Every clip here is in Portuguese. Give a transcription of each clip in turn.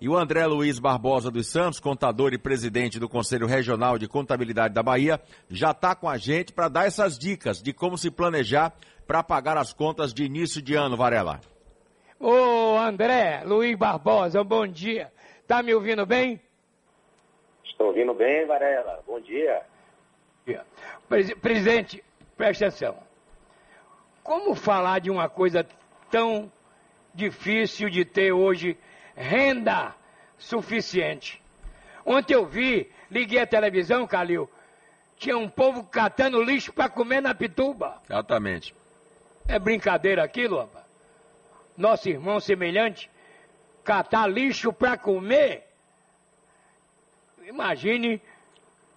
E o André Luiz Barbosa dos Santos, contador e presidente do Conselho Regional de Contabilidade da Bahia, já está com a gente para dar essas dicas de como se planejar para pagar as contas de início de ano, Varela. Ô André Luiz Barbosa, bom dia. Tá me ouvindo bem? Estou ouvindo bem, Varela. Bom dia. Presidente, preste atenção. Como falar de uma coisa tão difícil de ter hoje renda suficiente? Ontem eu vi, liguei a televisão, Calil, tinha um povo catando lixo para comer na pituba. Exatamente. É brincadeira aquilo, rapaz? Nosso irmão semelhante, catar lixo para comer. Imagine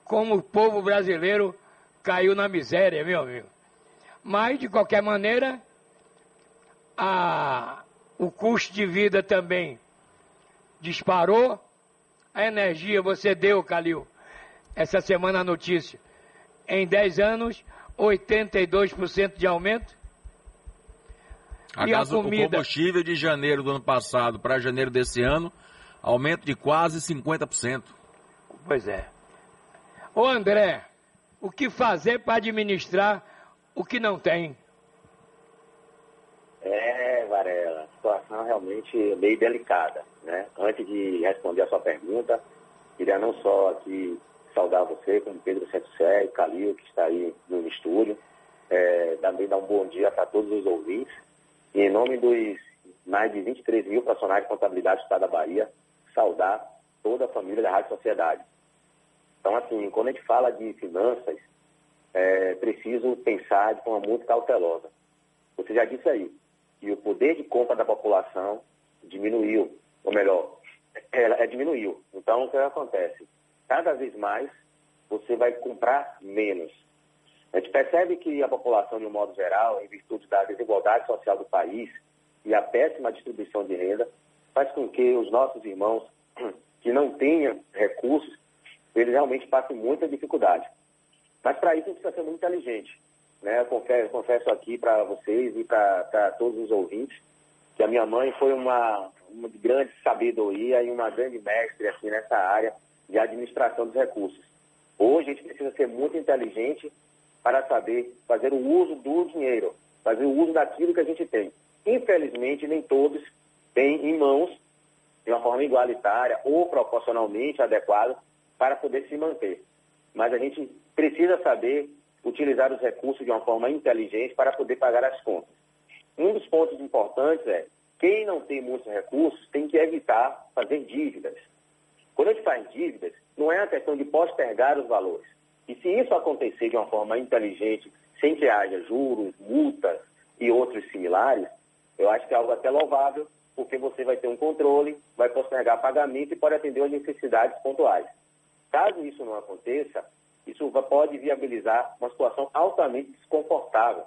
como o povo brasileiro caiu na miséria, meu amigo. Mas, de qualquer maneira, a, o custo de vida também disparou. A energia, você deu, Calil, essa semana a notícia. Em 10 anos, 82% de aumento. A e gaso, a comida... O combustível de janeiro do ano passado para janeiro desse ano, aumento de quase 50%. Pois é. Ô André, o que fazer para administrar o que não tem? É, Varela, situação realmente meio delicada, né? Antes de responder a sua pergunta, queria não só aqui saudar você, como Pedro Santos e Calil, que está aí no estúdio, é, também dar um bom dia para todos os ouvintes. E em nome dos mais de 23 mil profissionais de contabilidade do Estado da Bahia, saudar toda a família da Rádio Sociedade. Então, assim, quando a gente fala de finanças, é preciso pensar de forma muito cautelosa. Você já disse aí que o poder de compra da população diminuiu, melhor, ela é, diminuiu. Então, o que acontece? Cada vez mais você vai comprar menos. A gente percebe que a população, de um modo geral, em virtude da desigualdade social do país e a péssima distribuição de renda, faz com que os nossos irmãos que não tenham recursos eles realmente passam muita dificuldade. Mas para isso a gente precisa ser muito inteligente. Né? Eu confesso, confesso aqui para vocês e para todos os ouvintes que a minha mãe foi uma, uma grande sabedoria e uma grande mestre assim, nessa área de administração dos recursos. Hoje a gente precisa ser muito inteligente para saber fazer o uso do dinheiro, fazer o uso daquilo que a gente tem. Infelizmente, nem todos têm em mãos, de uma forma igualitária ou proporcionalmente adequada, para poder se manter. Mas a gente precisa saber utilizar os recursos de uma forma inteligente para poder pagar as contas. Um dos pontos importantes é quem não tem muitos recursos tem que evitar fazer dívidas. Quando a gente faz dívidas, não é a questão de postergar os valores. E se isso acontecer de uma forma inteligente, sem que haja juros, multas e outros similares, eu acho que é algo até louvável, porque você vai ter um controle, vai postergar pagamento e pode atender às necessidades pontuais. Caso isso não aconteça, isso pode viabilizar uma situação altamente desconfortável.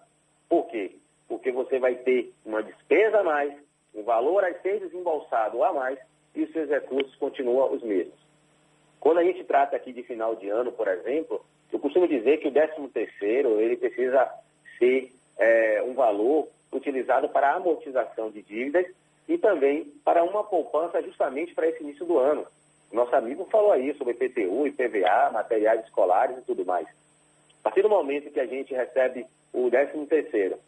Por quê? Porque você vai ter uma despesa a mais, um valor a ser desembolsado a mais e os seus recursos continuam os mesmos. Quando a gente trata aqui de final de ano, por exemplo, eu costumo dizer que o 13 terceiro ele precisa ser é, um valor utilizado para a amortização de dívidas e também para uma poupança justamente para esse início do ano. Nosso amigo falou aí sobre IPTU, IPVA, materiais escolares e tudo mais. A partir do momento que a gente recebe o 13 terceiro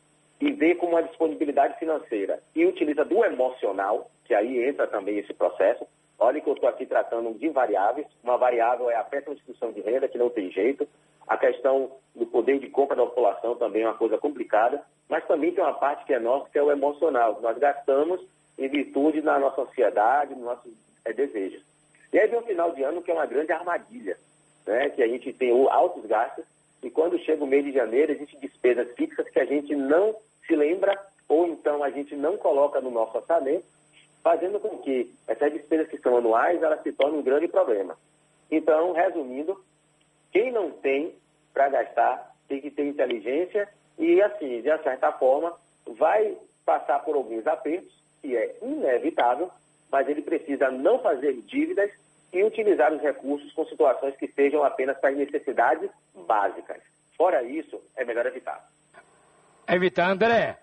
e vê como uma disponibilidade financeira e utiliza do emocional, que aí entra também esse processo, olha que eu estou aqui tratando de variáveis. Uma variável é a distribuição de renda, que não tem jeito. A questão do poder de compra da população também é uma coisa complicada, mas também tem uma parte que é nossa, que é o emocional, nós gastamos em virtude da nossa ansiedade, dos nossos é, desejos. E aí vem o final de ano que é uma grande armadilha, né? que a gente tem altos gastos quando chega o mês de janeiro existem despesas fixas que a gente não se lembra ou então a gente não coloca no nosso orçamento, fazendo com que essas despesas que são anuais elas se tornem um grande problema. Então, resumindo, quem não tem para gastar tem que ter inteligência e, assim, de certa forma, vai passar por alguns apertos, que é inevitável, mas ele precisa não fazer dívidas e utilizar os recursos com situações que sejam apenas para necessidades básicas. Fora isso, é melhor evitar. Evitar, André.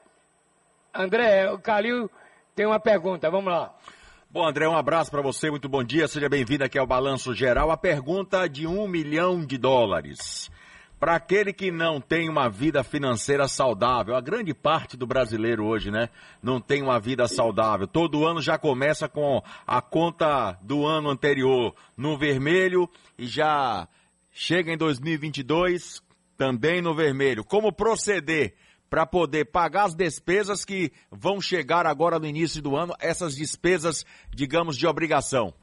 André, o Calil tem uma pergunta, vamos lá. Bom, André, um abraço para você, muito bom dia, seja bem-vindo aqui ao Balanço Geral. A pergunta de um milhão de dólares. Para aquele que não tem uma vida financeira saudável, a grande parte do brasileiro hoje, né, não tem uma vida saudável. Todo ano já começa com a conta do ano anterior no vermelho e já chega em 2022 também no vermelho. Como proceder para poder pagar as despesas que vão chegar agora no início do ano, essas despesas, digamos, de obrigação?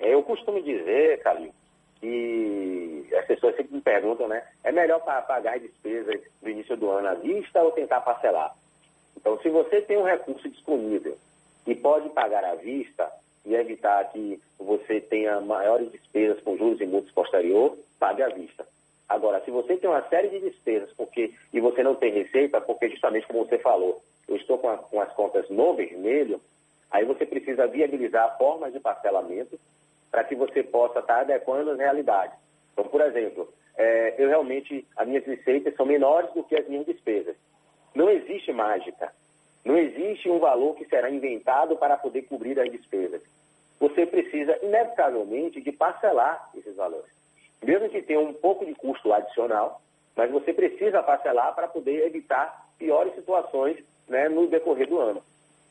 É, eu costumo dizer, Calil, que as pessoas sempre me perguntam, né? É melhor pagar as despesas do início do ano à vista ou tentar parcelar? Então, se você tem um recurso disponível e pode pagar à vista e evitar que você tenha maiores despesas com juros e multas posterior, pague à vista. Agora, se você tem uma série de despesas porque, e você não tem receita, porque justamente como você falou, eu estou com, a, com as contas no vermelho, aí você precisa viabilizar formas de parcelamento para que você possa estar adequando as realidades. Então, por exemplo, é, eu realmente, as minhas receitas são menores do que as minhas despesas. Não existe mágica. Não existe um valor que será inventado para poder cobrir as despesas. Você precisa, inevitavelmente, de parcelar esses valores. Mesmo que tenha um pouco de custo adicional, mas você precisa parcelar para poder evitar piores situações né, no decorrer do ano.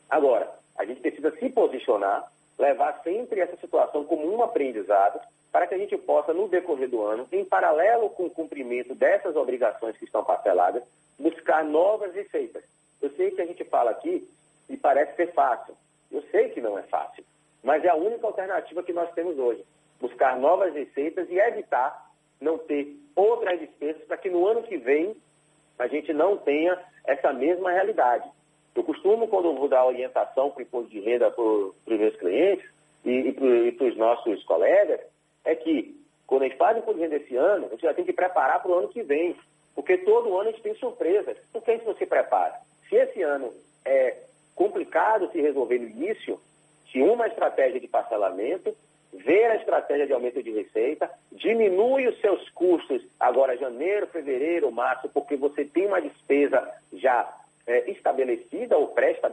Agora, a gente precisa se posicionar levar sempre essa situação como um aprendizado para que a gente possa, no decorrer do ano, em paralelo com o cumprimento dessas obrigações que estão parceladas, buscar novas receitas. Eu sei que a gente fala aqui e parece ser fácil. Eu sei que não é fácil, mas é a única alternativa que nós temos hoje. Buscar novas receitas e evitar não ter outras despesas para que no ano que vem a gente não tenha essa mesma realidade. Eu costumo, quando vou dar orientação para o imposto de renda para os meus clientes e, e para os nossos colegas, é que quando a gente faz o imposto de renda esse ano, a gente já tem que preparar para o ano que vem. Porque todo ano a gente tem surpresas. Por que a gente não se prepara? Se esse ano é complicado se resolver no início, se uma estratégia de parcelamento, ver a estratégia de aumento de receita, diminui os seus custos agora janeiro, fevereiro, março, porque você tem uma despesa já é, estabelecida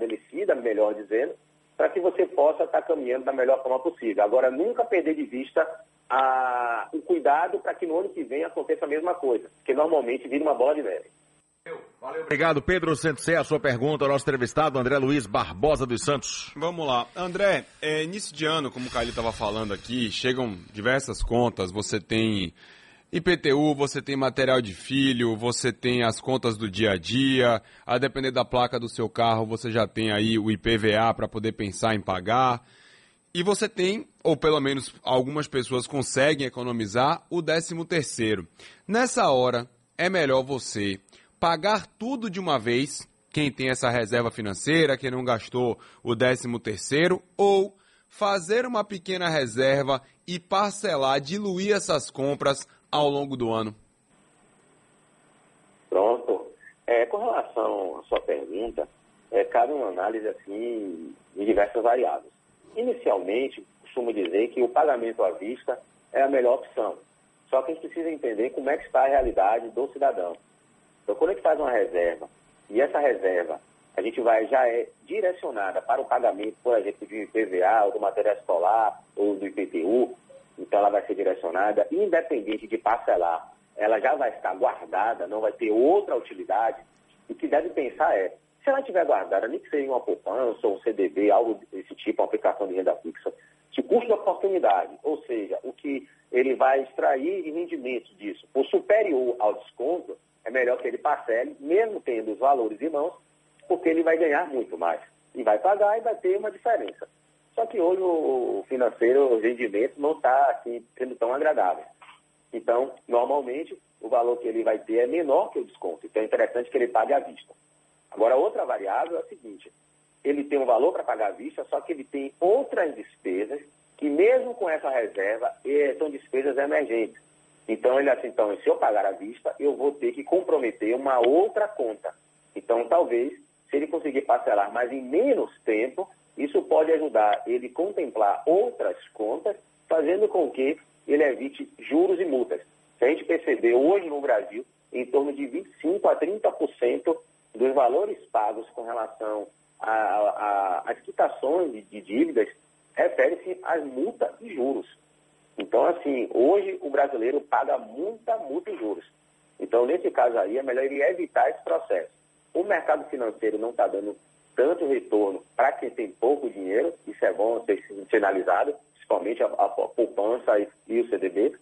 ou pré-estabelecida, melhor dizendo, para que você possa estar caminhando da melhor forma possível. Agora, nunca perder de vista a, o cuidado para que no ano que vem aconteça a mesma coisa, que normalmente vira uma bola de neve. Valeu, obrigado, Pedro Santosé. A sua pergunta, nosso entrevistado, André Luiz Barbosa dos Santos. Vamos lá. André, é, início de ano, como o Caio estava falando aqui, chegam diversas contas, você tem IPTU, você tem material de filho, você tem as contas do dia a dia, a depender da placa do seu carro, você já tem aí o IPVA para poder pensar em pagar. E você tem, ou pelo menos algumas pessoas conseguem economizar, o 13 terceiro. Nessa hora, é melhor você pagar tudo de uma vez, quem tem essa reserva financeira, quem não gastou o 13 terceiro, ou fazer uma pequena reserva e parcelar, diluir essas compras ao longo do ano? Pronto. É, com relação à sua pergunta, é, cabe uma análise assim de diversas variáveis. Inicialmente, costumo dizer que o pagamento à vista é a melhor opção. Só que a gente precisa entender como é que está a realidade do cidadão. Então, quando a gente faz uma reserva, e essa reserva a gente vai já é direcionada para o pagamento, por exemplo, de IPVA, ou do material escolar, ou do IPTU, então ela vai ser direcionada, independente de parcelar, ela já vai estar guardada, não vai ter outra utilidade. E o que deve pensar é, se ela estiver guardada, nem que seja uma poupança ou um CDB, algo desse tipo, uma aplicação de renda fixa, o custo de oportunidade, ou seja, o que ele vai extrair de rendimento disso, for superior ao desconto, é melhor que ele parcele, mesmo tendo os valores em mãos, porque ele vai ganhar muito mais. E vai pagar e vai ter uma diferença. Só que hoje o financeiro, o rendimento não está assim, sendo tão agradável. Então, normalmente, o valor que ele vai ter é menor que o desconto. Então, é interessante que ele pague à vista. Agora, outra variável é a seguinte: ele tem um valor para pagar à vista, só que ele tem outras despesas que, mesmo com essa reserva, são despesas emergentes. Então, ele assim, então, se eu pagar à vista, eu vou ter que comprometer uma outra conta. Então, talvez, se ele conseguir parcelar, mas em menos tempo, isso pode ajudar ele contemplar outras contas, fazendo com que ele evite juros e multas. Se a gente perceber hoje no Brasil, em torno de 25% a 30% dos valores pagos com relação as quitações de, de dívidas refere-se às multas e juros. Então, assim, hoje o brasileiro paga muita multa e juros. Então, nesse caso aí, é melhor ele evitar esse processo. O mercado financeiro não está dando tanto retorno para quem tem pouco dinheiro, isso é bom ser sinalizado, principalmente a, a poupança e, e o CDB,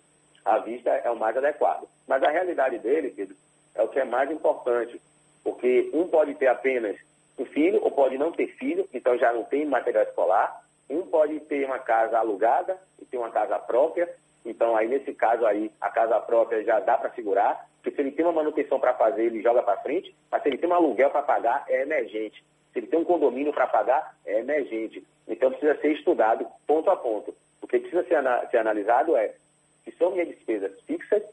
a vista é o mais adequado. Mas a realidade dele, Pedro, é o que é mais importante, porque um pode ter apenas um filho ou pode não ter filho, então já não tem material escolar, um pode ter uma casa alugada e ter uma casa própria, então aí nesse caso aí a casa própria já dá para segurar, porque se ele tem uma manutenção para fazer, ele joga para frente, mas se ele tem um aluguel para pagar, é emergente. Se ele tem um condomínio para pagar, é emergente. Então precisa ser estudado ponto a ponto. O que precisa ser, ser analisado é se são minhas despesas fixas,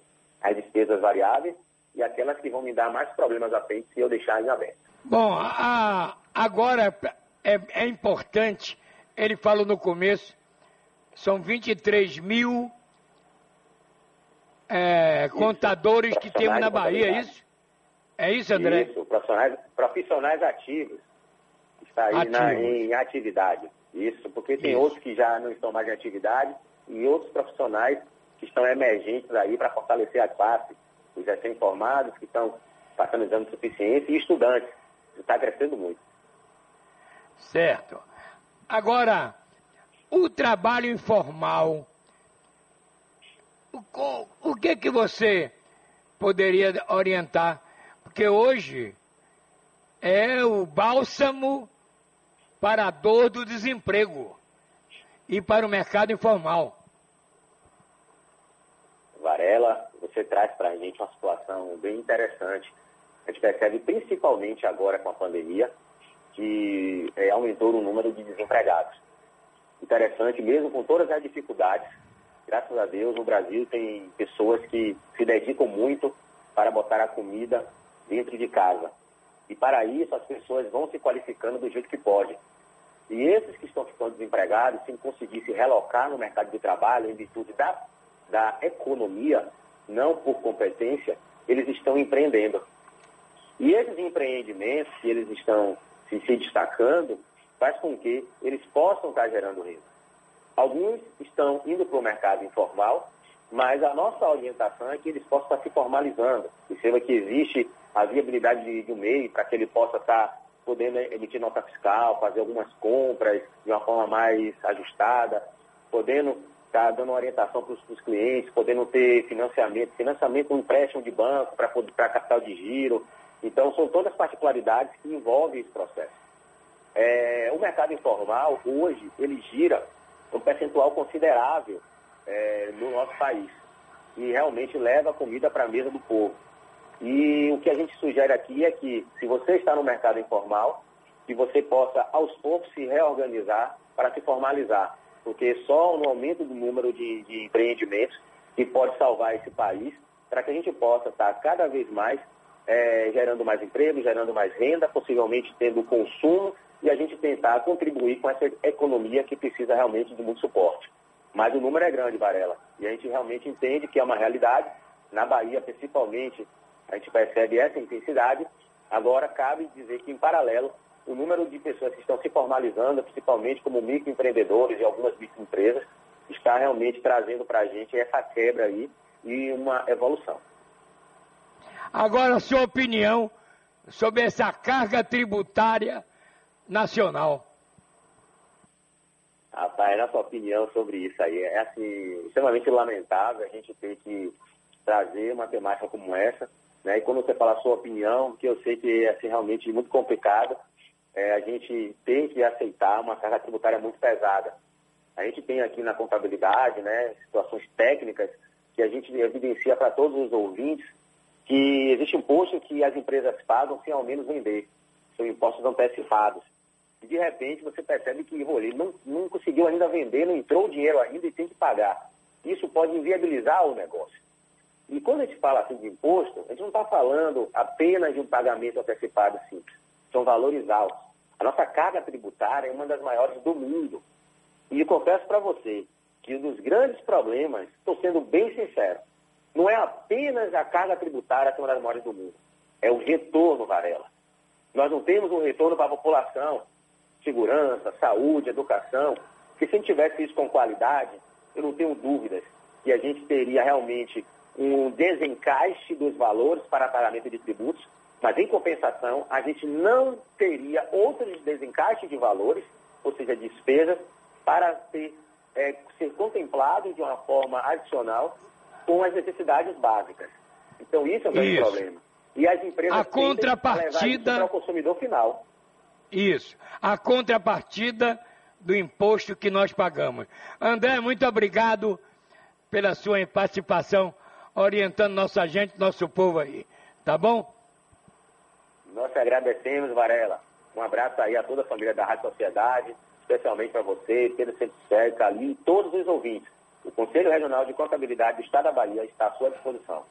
as despesas variáveis e aquelas que vão me dar mais problemas à frente se eu deixar em aberto. Bom, a, agora é, é importante, ele falou no começo, são 23 mil é, contadores que temos na Bahia, é isso? É isso, André? Isso, profissionais, profissionais ativos. Está aí. Na, em atividade. Isso, porque tem isso. outros que já não estão mais em atividade e outros profissionais que estão emergentes aí para fortalecer a classe, os recém-formados que estão passando exame de suficiência e estudantes. Está crescendo muito. Certo. Agora, o trabalho informal o, o que que você poderia orientar? Porque hoje é o bálsamo para a dor do desemprego e para o mercado informal. Varela, você traz para a gente uma situação bem interessante. A gente percebe principalmente agora com a pandemia que é, aumentou o número de desempregados. Interessante, mesmo com todas as dificuldades, graças a Deus, no Brasil tem pessoas que se dedicam muito para botar a comida dentro de casa. E para isso, as pessoas vão se qualificando do jeito que podem. E esses que estão ficando desempregados, se conseguir se relocar no mercado de trabalho em virtude da, da economia, não por competência, eles estão empreendendo. E esses empreendimentos que eles estão se, se destacando, faz com que eles possam estar gerando renda. Alguns estão indo para o mercado informal, mas a nossa orientação é que eles possam estar se formalizando. Perceba que existe a viabilidade de, de um meio para que ele possa estar podendo emitir nota fiscal, fazer algumas compras de uma forma mais ajustada, podendo estar dando orientação para os clientes, podendo ter financiamento, financiamento, um empréstimo de banco para capital de giro. Então, são todas particularidades que envolvem esse processo. É, o mercado informal, hoje, ele gira um percentual considerável é, no nosso país, e realmente leva a comida para a mesa do povo. E o que a gente sugere aqui é que, se você está no mercado informal, que você possa, aos poucos, se reorganizar para se formalizar, porque só no aumento do número de, de empreendimentos que pode salvar esse país, para que a gente possa estar cada vez mais é, gerando mais emprego, gerando mais renda, possivelmente tendo consumo e a gente tentar contribuir com essa economia que precisa realmente de muito suporte. Mas o número é grande, Varela, e a gente realmente entende que é uma realidade. Na Bahia, principalmente, a gente percebe essa intensidade. Agora, cabe dizer que, em paralelo, o número de pessoas que estão se formalizando, principalmente como microempreendedores e algumas microempresas, está realmente trazendo para a gente essa quebra aí e uma evolução. Agora, a sua opinião sobre essa carga tributária nacional. Rapaz, nossa opinião sobre isso aí é assim, extremamente lamentável a gente ter que trazer uma temática como essa, né? E quando você fala a sua opinião, que eu sei que é assim, realmente muito complicado, é, a gente tem que aceitar uma carga tributária muito pesada. A gente tem aqui na contabilidade, né, situações técnicas que a gente evidencia para todos os ouvintes que existe imposto que as empresas pagam sem ao menos vender. São impostos antecipados e de repente você percebe que ele não, não conseguiu ainda vender, não entrou o dinheiro ainda e tem que pagar. Isso pode inviabilizar o negócio. E quando a gente fala assim de imposto, a gente não está falando apenas de um pagamento antecipado simples. São valores altos. A nossa carga tributária é uma das maiores do mundo. E confesso para você que um dos grandes problemas, estou sendo bem sincero, não é apenas a carga tributária que é uma das maiores do mundo. É o retorno, Varela. Nós não temos um retorno para a população. segurança, saúde, educação, que se a gente tivesse isso com qualidade, eu não tenho dúvidas que a gente teria realmente um desencaixe dos valores para pagamento de tributos, mas em compensação a gente não teria outros desencaixes de valores, ou seja, despesas, para ter, é, ser contemplado de uma forma adicional com as necessidades básicas. Então isso é o grande problema. E as empresas a contrapartida para o consumidor final. Isso. A contrapartida do imposto que nós pagamos. André, muito obrigado pela sua participação, orientando nossa gente, nosso povo aí. Tá bom? Nós agradecemos, Varela. Um abraço aí a toda a família da Rádio Sociedade, especialmente para você, Pedro Centro Calil e todos os ouvintes. O Conselho Regional de Contabilidade do Estado da Bahia está à sua disposição.